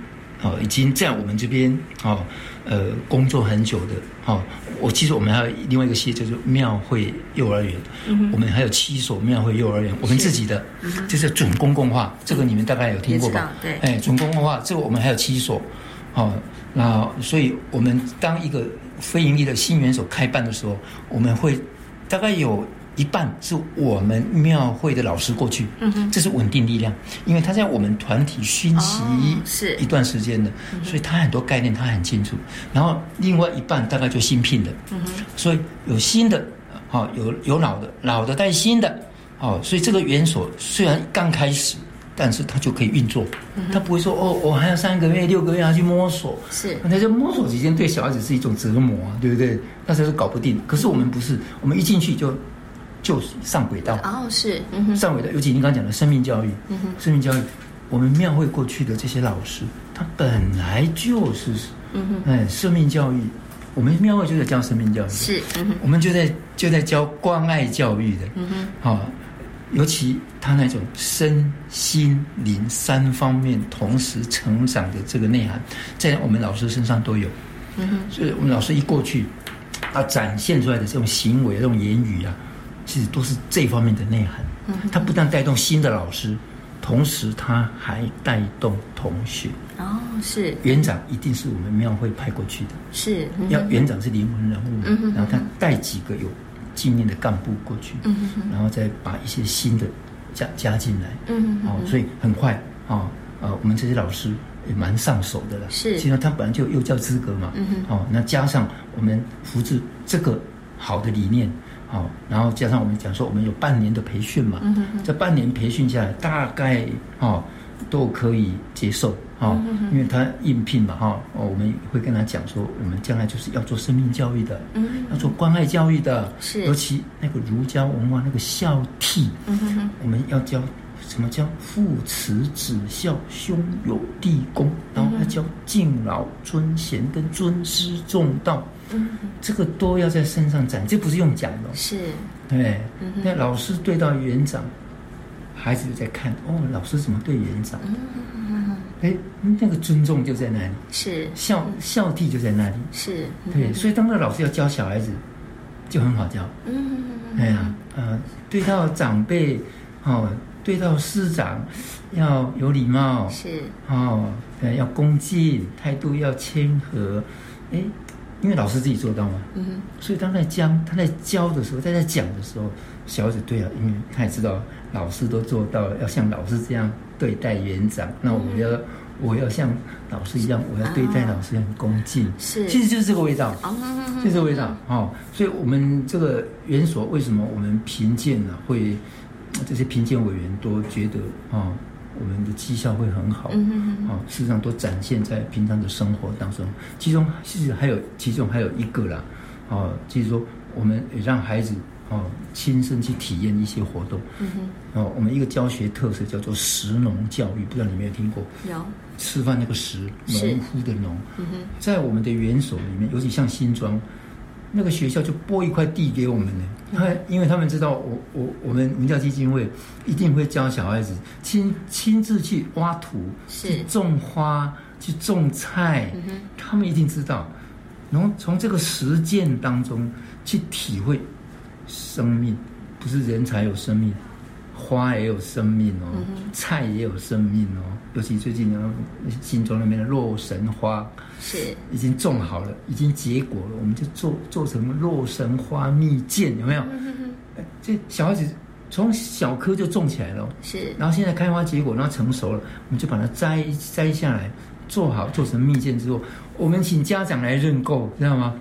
哦，已经在我们这边哦，呃，工作很久的。哦，我其实我们还有另外一个系，叫做庙会幼儿园。嗯我们还有七所庙会幼儿园，我们自己的，就是准公共化。这个你们大概有听过吧？对。哎，准公共化，这个我们还有七所。哦，那所以我们当一个。非盈利的新元所开办的时候，我们会大概有一半是我们庙会的老师过去，嗯哼，这是稳定力量，因为他在我们团体熏习是一段时间的，所以他很多概念他很清楚。然后另外一半大概就新聘的，嗯哼，所以有新的，好有有老的，老的带新的，哦，所以这个元所虽然刚开始。但是他就可以运作，他不会说哦，我还要三个月、六个月要去摸索，是，那这摸索期间对小孩子是一种折磨啊，对不对？那时候是搞不定。可是我们不是，我们一进去就就上轨道，哦，是，上轨道。尤其您刚讲的生命教育，生命教育，我们庙会过去的这些老师，他本来就是，嗯哼，哎，生命教育。我们庙会就在教生命教育，是，我们就在就在教关爱教育的，嗯哼，好，尤其他那种身心灵三方面同时成长的这个内涵，在我们老师身上都有，嗯哼，所以我们老师一过去，他展现出来的这种行为、这种言语啊，其实都是这方面的内涵，嗯他不但带动新的老师。同时，他还带动同学。哦，是。园长一定是我们庙会派过去的，是要园长是灵魂人物，然后他带几个有经验的干部过去，然后再把一些新的加加进来，嗯，哦，所以很快啊，呃，我们这些老师也蛮上手的了，是，其实他本来就有教资格嘛，嗯哼，哦，那加上我们扶持这个好的理念。好，然后加上我们讲说，我们有半年的培训嘛，这半年培训下来，大概哦都可以接受哈，因为他应聘嘛哈，哦，我们会跟他讲说，我们将来就是要做生命教育的，要做关爱教育的，是，尤其那个儒家文化那个孝悌，我们要教什么叫父慈子孝，兄友弟恭，然后要教敬老尊贤跟尊师重道。这个都要在身上展，这不是用讲的，是，对。那老师对到园长，孩子就在看，哦，老师怎么对园长？哎，那个尊重就在那里，是。孝孝悌就在那里，是。对。所以当那老师要教小孩子，就很好教。嗯，哎呀，呃，对到长辈，哦，对到师长，要有礼貌，是。哦，要恭敬，态度要谦和，哎。因为老师自己做到嘛，嗯所以当在教他在教的时候，他在讲的时候，小孩子对啊，因为他也知道老师都做到了，要像老师这样对待园长，那我要我要像老师一样，我要对待老师很恭敬，是，其实就是这个味道，就是这个味道哦。所以我们这个园所为什么我们评鉴呢？会这些评鉴委员都觉得哦。我们的绩效会很好，嗯。哦，事实上都展现在平常的生活当中。其中其实还有，其中还有一个啦，哦，就是说我们也让孩子啊亲身去体验一些活动。嗯哼，哦，我们一个教学特色叫做食农教育，不知道你有没有听过？有，吃饭那个食，农夫的农。嗯哼，在我们的园所里面，尤其像新庄。那个学校就拨一块地给我们呢，他因为他们知道我我我们民教基金会一定会教小孩子亲亲自去挖土，去种花，去种菜，他们一定知道，然后从这个实践当中去体会生命，不是人才有生命。花也有生命哦，菜也有生命哦。尤其最近呢，新庄那边的洛神花是已经种好了，已经结果了，我们就做做成洛神花蜜饯，有没有？这小孩子从小棵就种起来了，是。然后现在开花结果，然后成熟了，我们就把它摘摘下来，做好做成蜜饯之后，我们请家长来认购，知道吗？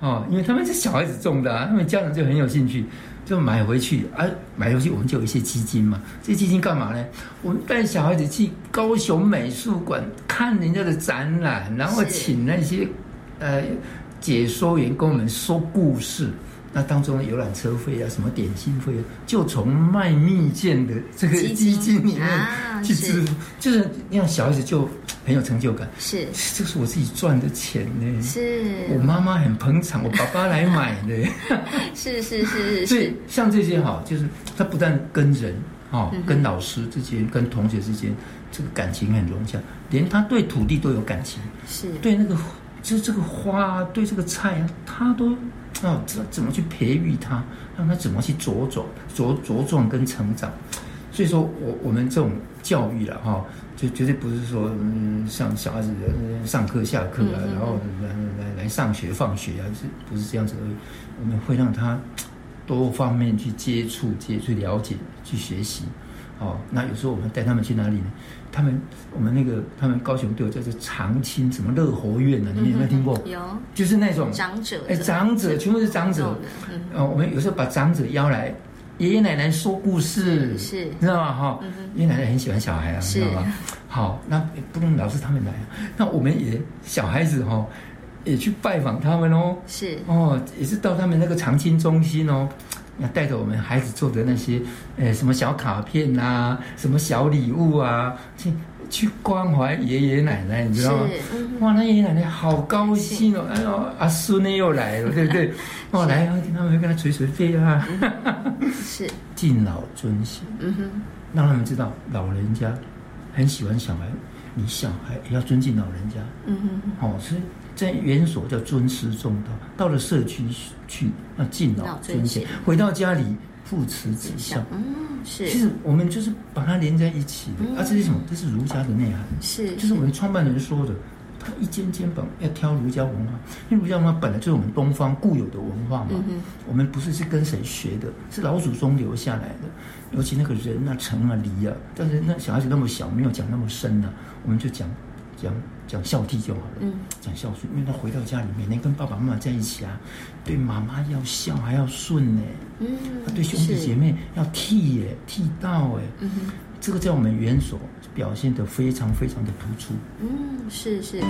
哦，因为他们是小孩子种的，他们家长就很有兴趣。就买回去啊，买回去我们就有一些基金嘛。这基金干嘛呢？我们带小孩子去高雄美术馆看人家的展览，然后请那些呃解说员跟我们说故事。那当中的游览车费啊，什么点心费啊，就从卖蜜饯的这个基金里面去支付，就是让小孩子就很有成就感。是，这是我自己赚的钱呢。是，我妈妈很捧场，我爸爸来买的。是是是是。所以像这些哈，就是他不但跟人哈，跟老师之间、跟同学之间，这个感情很融洽，连他对土地都有感情。是，对那个就这个花，对这个菜啊，他都。啊，怎怎么去培育他，让他怎么去茁壮、茁茁壮跟成长？所以说我我们这种教育了哈，就绝对不是说嗯，像小孩子上课下课啊，然后来来来上学放学啊，是不是这样子而已？我们会让他多方面去接触、接去了解、去学习。哦，那有时候我们带他们去哪里呢？他们我们那个他们高雄都有叫做长青什么乐活院呢？你们有没有听过？有，就是那种长者，哎，长者全部是长者。哦，我们有时候把长者邀来爷爷奶奶说故事，是，知道吗？哈，爷爷奶奶很喜欢小孩啊，知道吗？好，那不能老是他们来啊，那我们也小孩子哈，也去拜访他们哦，是，哦，也是到他们那个长青中心哦。要带着我们孩子做的那些，呃，什么小卡片呐，什么小礼物啊，去去关怀爷爷奶奶，你知道吗？哇，那爷爷奶奶好高兴哦！哎呦，阿孙呢又来了，对不对？哦，来，他们会跟他捶捶背啊，是敬老尊贤，嗯哼，让他们知道老人家很喜欢小孩，你小孩也要尊敬老人家，嗯哼，哦，所以。在园所叫尊师重道，到了社区去要敬老尊贤，回到家里父慈子孝。嗯，是。其实我们就是把它连在一起的。啊，这是什么？这是儒家的内涵。是，就是我们创办人说的，他一肩肩膀要挑儒家文化，因为儒家文化本来就是我们东方固有的文化嘛。嗯我们不是是跟谁学的，是老祖宗留下来的。尤其那个人啊、诚啊、礼啊，但是那小孩子那么小，没有讲那么深呢，我们就讲讲。讲孝悌就好了，嗯，讲孝顺，因为他回到家里，每天跟爸爸妈妈在一起啊，对妈妈要孝还要顺呢，嗯，对兄弟姐妹要替耶，替道哎，这个在我们元所表现的非常非常的突出，嗯，是是。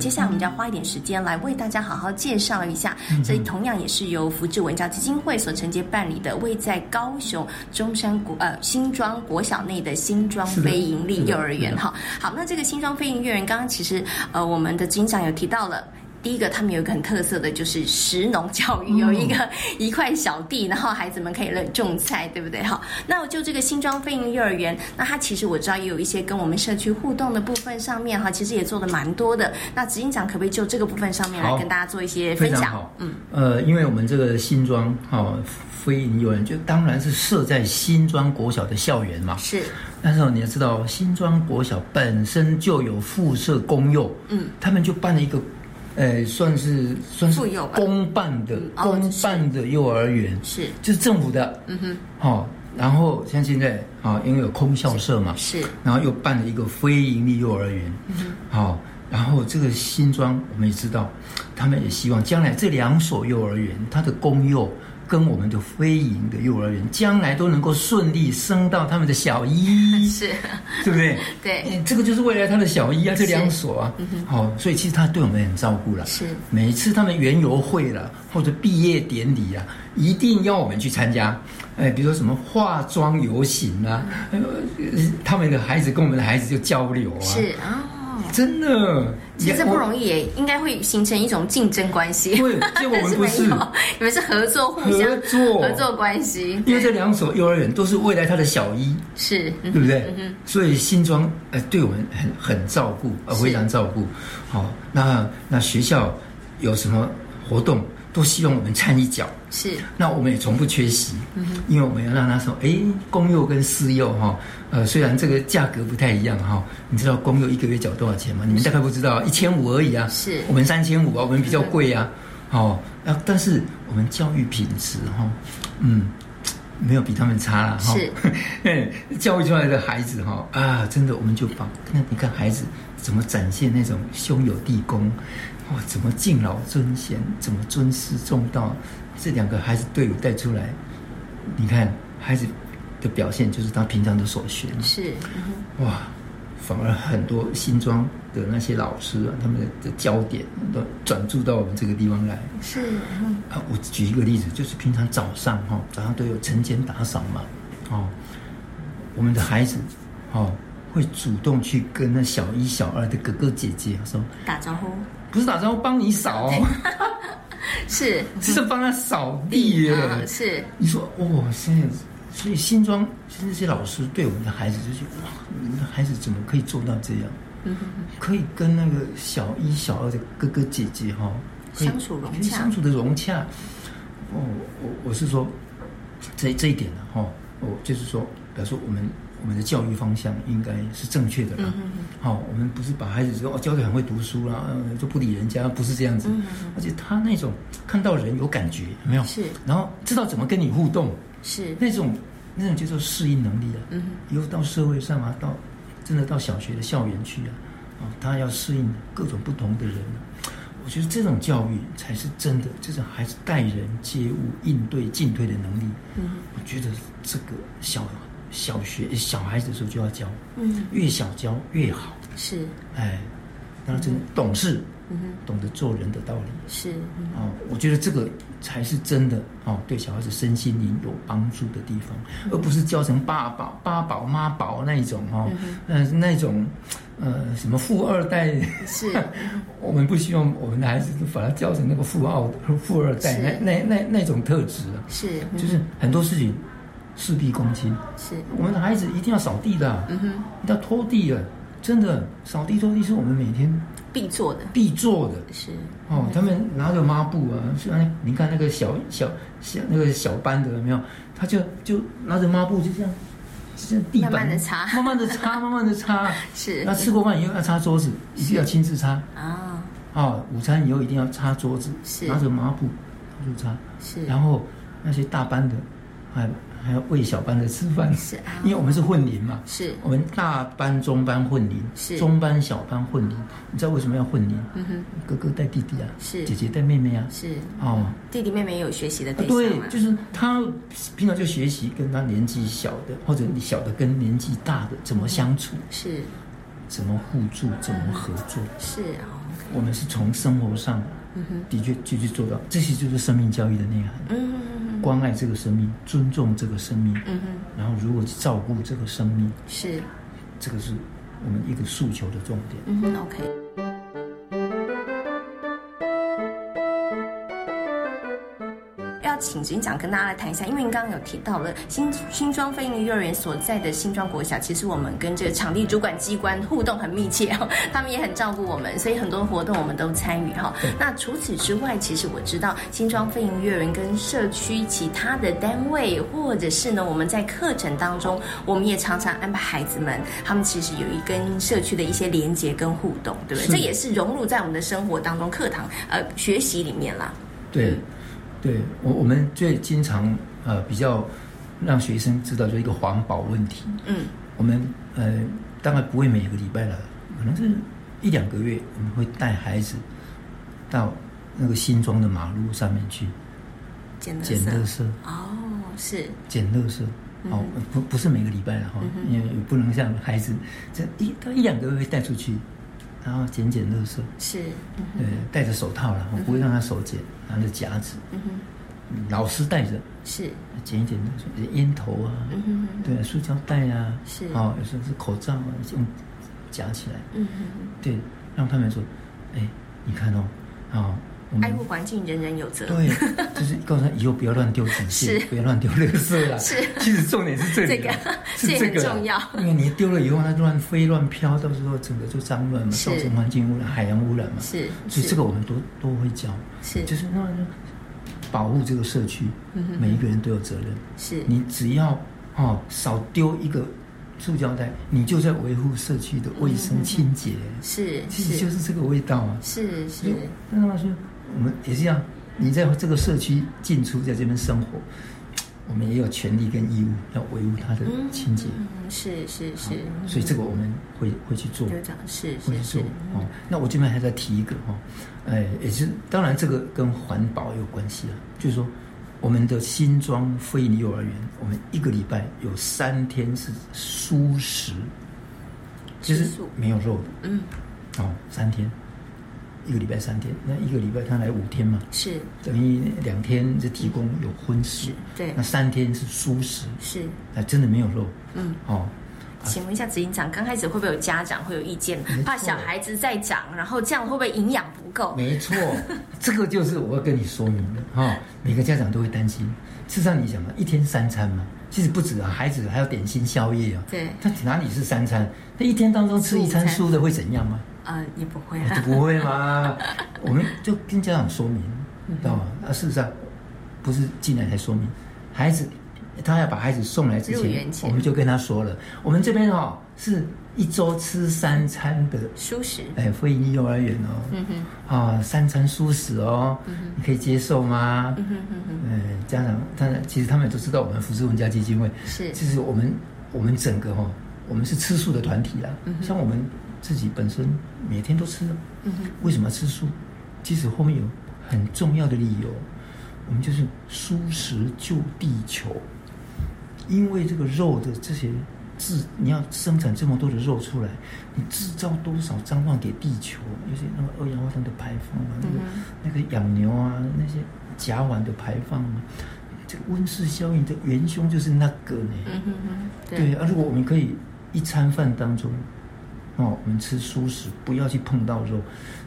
接下来我们就要花一点时间来为大家好好介绍一下，这同样也是由福智文教基金会所承接办理的，位在高雄中山国呃新庄国小内的新庄非盈利幼儿园哈。好，那这个新庄非盈利幼儿园，刚刚其实呃我们的警长有提到了。第一个，他们有一个很特色的，就是食农教育，有一个一块小地，然后孩子们可以种菜，对不对？好，那我就这个新庄飞鹰幼儿园，那它其实我知道也有一些跟我们社区互动的部分上面哈，其实也做的蛮多的。那执行长可不可以就这个部分上面来跟大家做一些分享？嗯，呃，因为我们这个新庄哈飞鹰幼儿园，就当然是设在新庄国小的校园嘛。是，但是你要知道，新庄国小本身就有附设公幼，嗯，他们就办了一个。呃，算是算是公办的公办的幼儿园，是。就是政府的，嗯哼，好，然后像现在啊，因为有空校舍嘛，是，然后又办了一个非盈利幼儿园，嗯哼，好，然后这个新庄我们也知道，他们也希望将来这两所幼儿园，它的公幼。跟我们的非营的幼儿园将来都能够顺利升到他们的小一，是，对不对？对，这个就是未来他的小一啊，这两所啊，好，所以其实他对我们很照顾了。是，每次他们园游会了或者毕业典礼啊，一定要我们去参加。哎，比如说什么化妆游行啊，他们的孩子跟我们的孩子就交流啊。是啊。真的，其实不容易，耶应该会形成一种竞争关系。对，但我们不是，你们是合作，互相合作合作关系。因为这两所幼儿园都是未来他的小一，是对不对？所以新庄呃对我们很很照顾，呃非常照顾。好，那那学校有什么活动？都希望我们掺一脚，是。那我们也从不缺席，嗯因为我们要让他说，哎，公幼跟私幼哈，呃，虽然这个价格不太一样哈，你知道公幼一个月缴多少钱吗？你们大概不知道，一千五而已啊。是。我们三千五啊，我们比较贵啊，哦，啊，但是我们教育品质哈，嗯，没有比他们差了哈。是。教育出来的孩子哈啊，真的我们就把那你看孩子怎么展现那种兄友弟恭。哇，怎么敬老尊贤，怎么尊师重道？这两个孩子队伍带出来，你看孩子的表现就是他平常的所学。是，哇，反而很多新庄的那些老师啊，他们的焦点都转注到我们这个地方来。是，啊，我举一个例子，就是平常早上哈，早上都有晨间打扫嘛，哦，我们的孩子，哦，会主动去跟那小一、小二的哥哥姐姐说打招呼。不是打算帮你扫，是是帮他扫地耶。是你说哇，现在所以新庄现在这些老师对我们的孩子就是哇，你们的孩子怎么可以做到这样？嗯哼哼，可以跟那个小一、小二的哥哥姐姐哈相处融洽，相处的融洽。哦，我我是说这这一点呢哈，我就是说，比如说我们。我们的教育方向应该是正确的啦。好，我们不是把孩子说哦教的很会读书啦，就不理人家，不是这样子。而且他那种看到人有感觉，没有？是。然后知道怎么跟你互动，是那种那种叫做适应能力啊。嗯。以后到社会上啊，到真的到小学的校园去啊，啊，他要适应各种不同的人。我我觉得这种教育才是真的，这种孩子待人接物、应对进退的能力。嗯，我觉得这个小小学小孩子的时候就要教，嗯，越小教越好。是，哎，然后真懂事。嗯懂得做人的道理。是哦，我觉得这个才是真的哦，对小孩子身心灵有帮助的地方，而不是教成爸宝、爸宝、妈宝那一种哦，嗯，那种呃什么富二代是，我们不希望我们的孩子把他教成那个富二富二代那那那那种特质啊。是，就是很多事情事必躬亲，是我们的孩子一定要扫地的，嗯哼，要拖地的，真的扫地拖地是我们每天。必做的，必做的是哦。他们拿着抹布啊，是啊，你看那个小小小那个小班的有没有？他就就拿着抹布就这样，这样地板慢慢的擦，慢慢的擦，慢慢的擦。是。那吃过饭以后要擦桌子，一定要亲自擦啊。啊，午餐以后一定要擦桌子，是拿着抹布就擦。是。然后那些大班的，还。还要喂小班的吃饭，是啊，因为我们是混龄嘛，是。我们大班、中班混龄，是。中班、小班混龄。你知道为什么要混龄？嗯哼，哥哥带弟弟啊，是。姐姐带妹妹啊，是。哦，弟弟妹妹有学习的对象对，就是他平常就学习跟他年纪小的，或者你小的跟年纪大的怎么相处，是。怎么互助，怎么合作，是啊，我们是从生活上，嗯哼，的确就去做到，这些就是生命教育的内涵，嗯。关爱这个生命，尊重这个生命，嗯哼，然后如何去照顾这个生命，是，这个是我们一个诉求的重点。嗯，OK。请局长跟大家来谈一下，因为您刚刚有提到了新新庄飞鹰幼儿园所在的新庄国小，其实我们跟这个场地主管机关互动很密切哦，他们也很照顾我们，所以很多活动我们都参与哈。那除此之外，其实我知道新庄飞鹰幼儿园跟社区其他的单位，或者是呢我们在课程当中，我们也常常安排孩子们，他们其实有一跟社区的一些连接跟互动，对不对？这也是融入在我们的生活当中，课堂呃学习里面啦。对。对我，我们最经常呃比较让学生知道就一个环保问题。嗯，我们呃大概不会每个礼拜了，可能是一两个月，我们会带孩子到那个新庄的马路上面去捡捡垃圾。哦，是捡垃圾。哦，不不是每个礼拜了哈，因为不能像孩子这一到一两个月会带出去。然后捡捡垃圾，是，对，戴着手套了，我不会让他手捡，拿着夹子，嗯哼，老师带着，是，捡一捡垃圾，烟头啊，嗯哼，对，塑胶袋啊，是，哦，有时候是口罩啊，用夹起来，嗯哼，对，让他们说，哎，你看哦，啊。爱护环境，人人有责。对，就是告诉他以后不要乱丢纸屑，不要乱丢垃圾了。是，其实重点是这个，是这个重要。因为你丢了以后，它乱飞乱飘，到时候整个就脏乱嘛，造成环境污染、海洋污染嘛。是，所以这个我们都都会教。是，就是那保护这个社区，每一个人都有责任。是，你只要哦少丢一个塑胶袋，你就在维护社区的卫生清洁。是，其实就是这个味道啊。是是，那他说。我们也是一样，你在这个社区进出，在这边生活，我们也有权利跟义务要维护它的清洁。嗯是是是，所以这个我们会会去做，是会去做。哦，那我这边还在提一个哈，哎，也是当然这个跟环保有关系啊，就是说我们的新庄非营幼儿园，我们一个礼拜有三天是素食，其实没有肉的。嗯，哦，三天。一个礼拜三天，那一个礼拜他来五天嘛？是等于两天是提供有荤食，对，那三天是素食，是啊，真的没有肉。嗯，哦，请问一下执行长，刚开始会不会有家长会有意见，怕小孩子在长，然后这样会不会营养不够？没错，这个就是我要跟你说明的哈。每个家长都会担心。事实上，你想嘛，一天三餐嘛，其实不止啊，孩子还要点心宵夜啊。对，他哪里是三餐？他一天当中吃一餐素的会怎样吗？呃，也不会，啊不会吗？我们就跟家长说明，知道吗？啊，事实上不是进来才说明，孩子他要把孩子送来之前，我们就跟他说了，我们这边哦是一周吃三餐的素食，哎，非营利幼儿园哦，嗯哼，啊，三餐素食哦，你可以接受吗？嗯哼哼哼，哎，家长，当然其实他们都知道我们福斯文家基金会是，其实我们我们整个哈，我们是吃素的团体啦，像我们。自己本身每天都吃，嗯为什么要吃素？即使后面有很重要的理由，我们就是素食救地球，因为这个肉的这些制，你要生产这么多的肉出来，你制造多少脏乱给地球？有些那个二氧化碳的排放啊，那个那个养牛啊，那些甲烷的排放啊，这个温室效应的元凶就是那个呢。嗯哼哼，对啊，如果我们可以一餐饭当中，哦，我们吃素食，不要去碰到肉，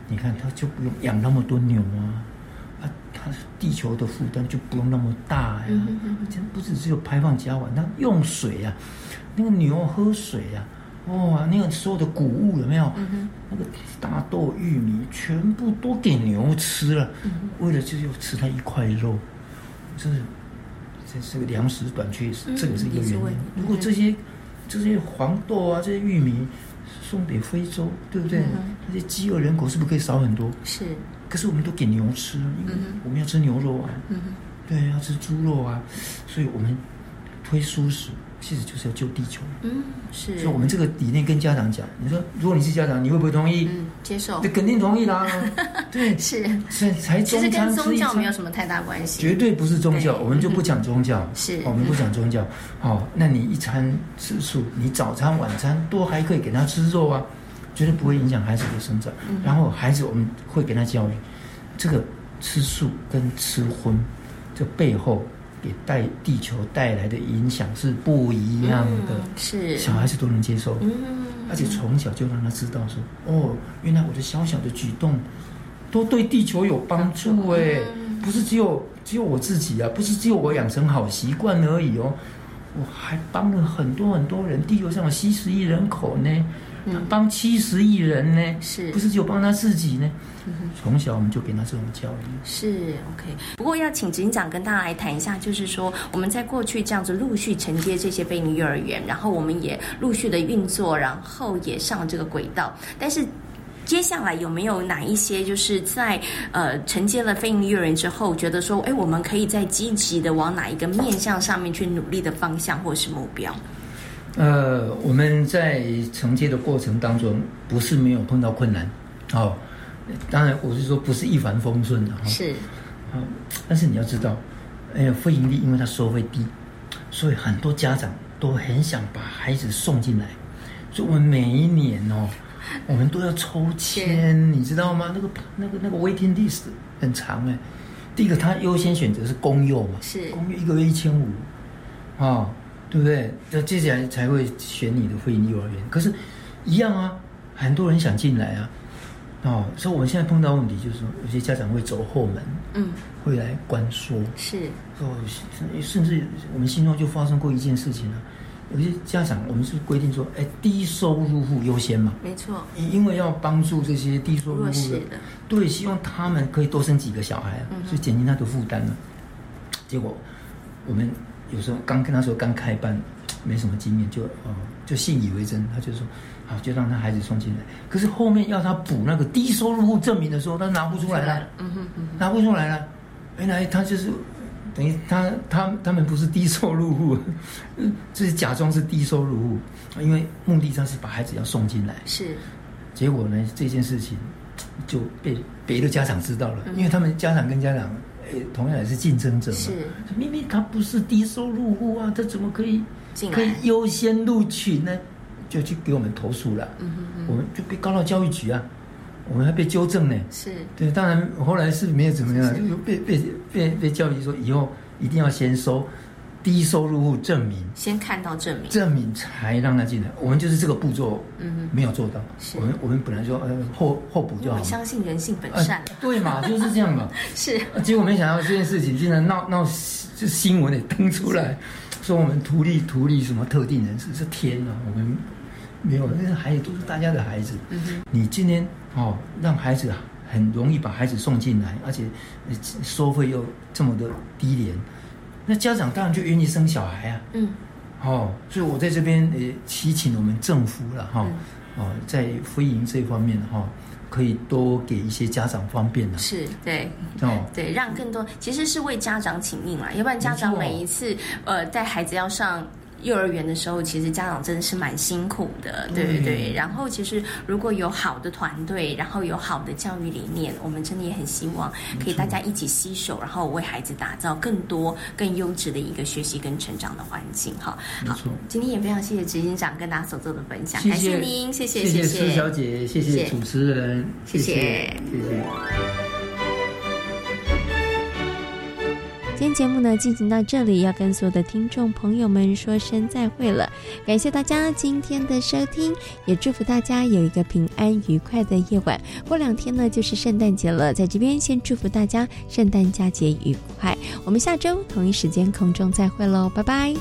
你看他就不用养那么多牛啊，啊，他地球的负担就不用那么大呀。这不只只有排放甲烷，那用水啊，那个牛喝水啊，哇，那个所有的谷物有没有？那个大豆、玉米全部都给牛吃了，为了就是吃它一块肉，这是这是个粮食短缺，这个是一个原因。如果这些这些黄豆啊，这些玉米送给非洲，对不对？那些饥饿人口是不是可以少很多？是。可是我们都给牛吃，因为我们要吃牛肉啊，对，要吃猪肉啊，所以我们推素食，其实就是要救地球。嗯，是。所以我们这个理念跟家长讲，你说如果你是家长，你会不会同意？嗯，接受。那肯定同意啦。对，是。才才其实跟宗教没有什么太大关系。绝对不是宗教，我们就不讲宗教。是，我们不讲宗教。好，那你一餐吃素，你早餐晚餐都还可以给他吃肉啊。绝对不会影响孩子的生长，然后孩子我们会给他教育，这个吃素跟吃荤，这背后给带地球带来的影响是不一样的，是。小孩子都能接受，而且从小就让他知道说，哦，原来我的小小的举动都对地球有帮助哎，不是只有只有我自己啊，不是只有我养成好习惯而已哦，我还帮了很多很多人，地球上有七十亿人口呢。他帮七十亿人呢，是不是就帮他自己呢？从小我们就给他这种教育。是 OK，不过要请警长跟大家来谈一下，就是说我们在过去这样子陆续承接这些非营幼儿园，然后我们也陆续的运作，然后也上这个轨道。但是接下来有没有哪一些就是在呃承接了非营幼儿园之后，觉得说，哎，我们可以再积极的往哪一个面向上面去努力的方向或是目标？呃，我们在承接的过程当中，不是没有碰到困难，哦，当然我是说不是一帆风顺的哈。是，啊，但是你要知道，哎呀，非盈利，因为它收费低，所以很多家长都很想把孩子送进来，所以我们每一年哦，我们都要抽签，你知道吗？那个那个那个 waiting list 很长哎。第一个，他优先选择是公幼嘛，是公幼一个月一千五，啊。对不对？那接下来才会选你的会营幼儿园。可是，一样啊，很多人想进来啊，哦，所以我们现在碰到问题就是说，有些家长会走后门，嗯，会来关说，是哦，甚至我们心中就发生过一件事情了。有些家长，我们是规定说，哎，低收入户优先嘛，没错，因为要帮助这些低收入户的，对，希望他们可以多生几个小孩啊，所以减轻他的负担了。结果我们。有时候刚跟他说刚开班，没什么经验，就哦就信以为真，他就说好就让他孩子送进来。可是后面要他补那个低收入户证明的时候，他拿不出来了，嗯哼嗯，拿不出来了。原来他就是等于他他他们不是低收入户，这是假装是低收入户，因为目的上是把孩子要送进来。是，结果呢这件事情就被别的家长知道了，因为他们家长跟家长。同样也是竞争者嘛，是。明明他不是低收入户啊，他怎么可以可以优先录取呢？就去给我们投诉了，嗯哼我们就被告到教育局啊，我们还被纠正呢。是。对，当然后来是没有怎么样，就被被被被教育局说以后一定要先收。低收入户证明，先看到证明，证明才让他进来。我们就是这个步骤，嗯，没有做到。我们我们本来说呃后后补就好。我相信人性本善，对嘛，就是这样嘛。是，结果没想到这件事情竟然闹闹，就新闻也登出来，说我们图利图利什么特定人士，是天啊！我们没有，那些孩子都是大家的孩子。嗯哼，你今天哦，让孩子很容易把孩子送进来，而且收费又这么的低廉。那家长当然就愿意生小孩啊，嗯，哦，所以我在这边也祈请我们政府了哈，哦，在非营这方面哈，可以多给一些家长方便的，是对，哦，对，让更多其实是为家长请命啦，要不然家长每一次呃带孩子要上。幼儿园的时候，其实家长真的是蛮辛苦的，对对对。然后其实如果有好的团队，然后有好的教育理念，我们真的也很希望可以大家一起携手，然后为孩子打造更多更优质的一个学习跟成长的环境。哈，好，今天也非常谢谢执行长跟大家所做的分享，感谢您，谢谢谢谢施小姐，谢谢主持人，谢谢。谢谢。今天节目呢进行到这里，要跟所有的听众朋友们说声再会了。感谢大家今天的收听，也祝福大家有一个平安愉快的夜晚。过两天呢就是圣诞节了，在这边先祝福大家圣诞佳节愉快。我们下周同一时间空中再会喽，拜拜。